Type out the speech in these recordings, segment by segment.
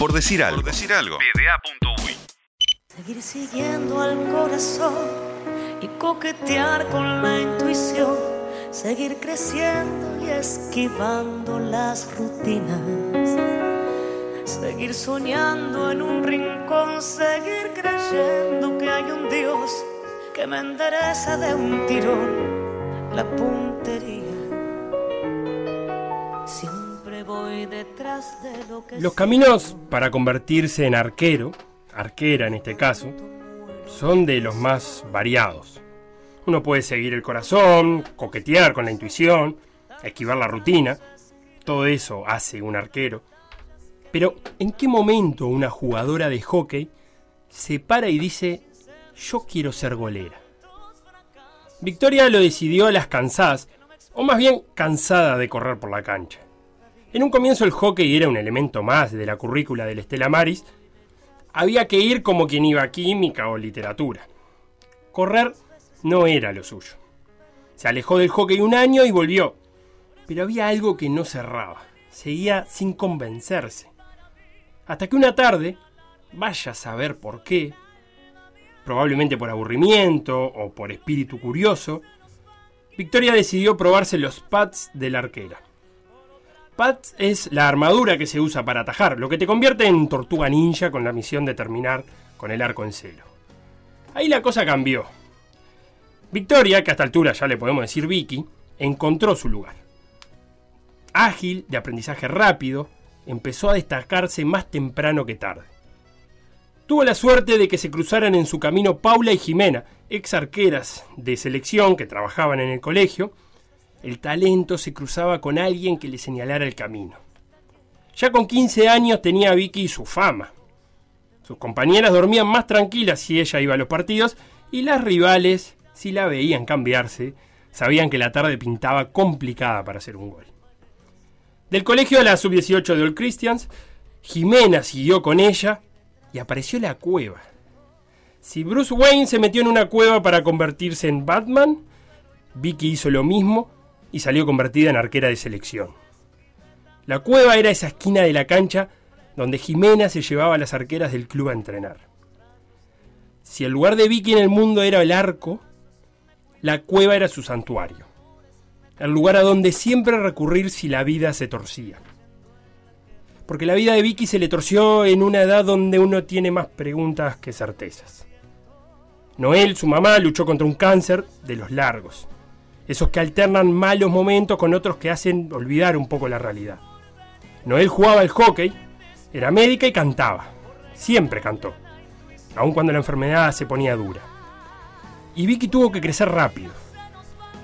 Por decir algo. Por decir algo. Seguir siguiendo al corazón y coquetear con la intuición. Seguir creciendo y esquivando las rutinas. Seguir soñando en un rincón. Seguir creyendo que hay un Dios que me endereza de un tirón la puntería. Los caminos para convertirse en arquero, arquera en este caso, son de los más variados. Uno puede seguir el corazón, coquetear con la intuición, esquivar la rutina, todo eso hace un arquero. Pero, ¿en qué momento una jugadora de hockey se para y dice, yo quiero ser golera? Victoria lo decidió a las cansadas, o más bien cansada de correr por la cancha. En un comienzo el hockey era un elemento más de la currícula del Estela Maris, había que ir como quien iba a química o literatura. Correr no era lo suyo. Se alejó del hockey un año y volvió, pero había algo que no cerraba, seguía sin convencerse. Hasta que una tarde, vaya a saber por qué, probablemente por aburrimiento o por espíritu curioso, Victoria decidió probarse los pads de la arquera. Pads es la armadura que se usa para atajar, lo que te convierte en tortuga ninja con la misión de terminar con el arco en celo. Ahí la cosa cambió. Victoria, que a esta altura ya le podemos decir Vicky, encontró su lugar. Ágil, de aprendizaje rápido, empezó a destacarse más temprano que tarde. Tuvo la suerte de que se cruzaran en su camino Paula y Jimena, ex arqueras de selección que trabajaban en el colegio. El talento se cruzaba con alguien que le señalara el camino. Ya con 15 años tenía Vicky su fama. Sus compañeras dormían más tranquilas si ella iba a los partidos y las rivales, si la veían cambiarse, sabían que la tarde pintaba complicada para hacer un gol. Del colegio de la sub-18 de All Christians, Jimena siguió con ella y apareció la cueva. Si Bruce Wayne se metió en una cueva para convertirse en Batman, Vicky hizo lo mismo y salió convertida en arquera de selección. La cueva era esa esquina de la cancha donde Jimena se llevaba a las arqueras del club a entrenar. Si el lugar de Vicky en el mundo era el arco, la cueva era su santuario, el lugar a donde siempre recurrir si la vida se torcía porque la vida de Vicky se le torció en una edad donde uno tiene más preguntas que certezas. Noel, su mamá, luchó contra un cáncer de los largos, esos que alternan malos momentos con otros que hacen olvidar un poco la realidad. Noel jugaba al hockey, era médica y cantaba, siempre cantó, aun cuando la enfermedad se ponía dura. Y Vicky tuvo que crecer rápido,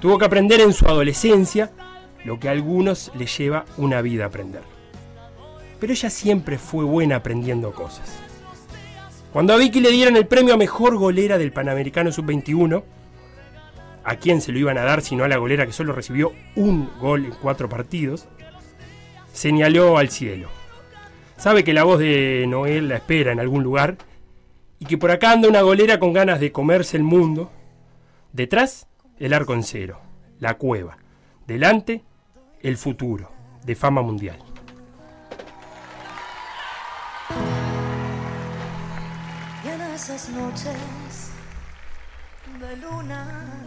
tuvo que aprender en su adolescencia lo que a algunos les lleva una vida aprender pero ella siempre fue buena aprendiendo cosas. Cuando a Vicky le dieron el premio a mejor golera del Panamericano Sub-21, ¿a quién se lo iban a dar sino a la golera que solo recibió un gol en cuatro partidos? Señaló al cielo. Sabe que la voz de Noel la espera en algún lugar y que por acá anda una golera con ganas de comerse el mundo. Detrás, el arco en cero, la cueva. Delante, el futuro, de fama mundial. esas noches luna.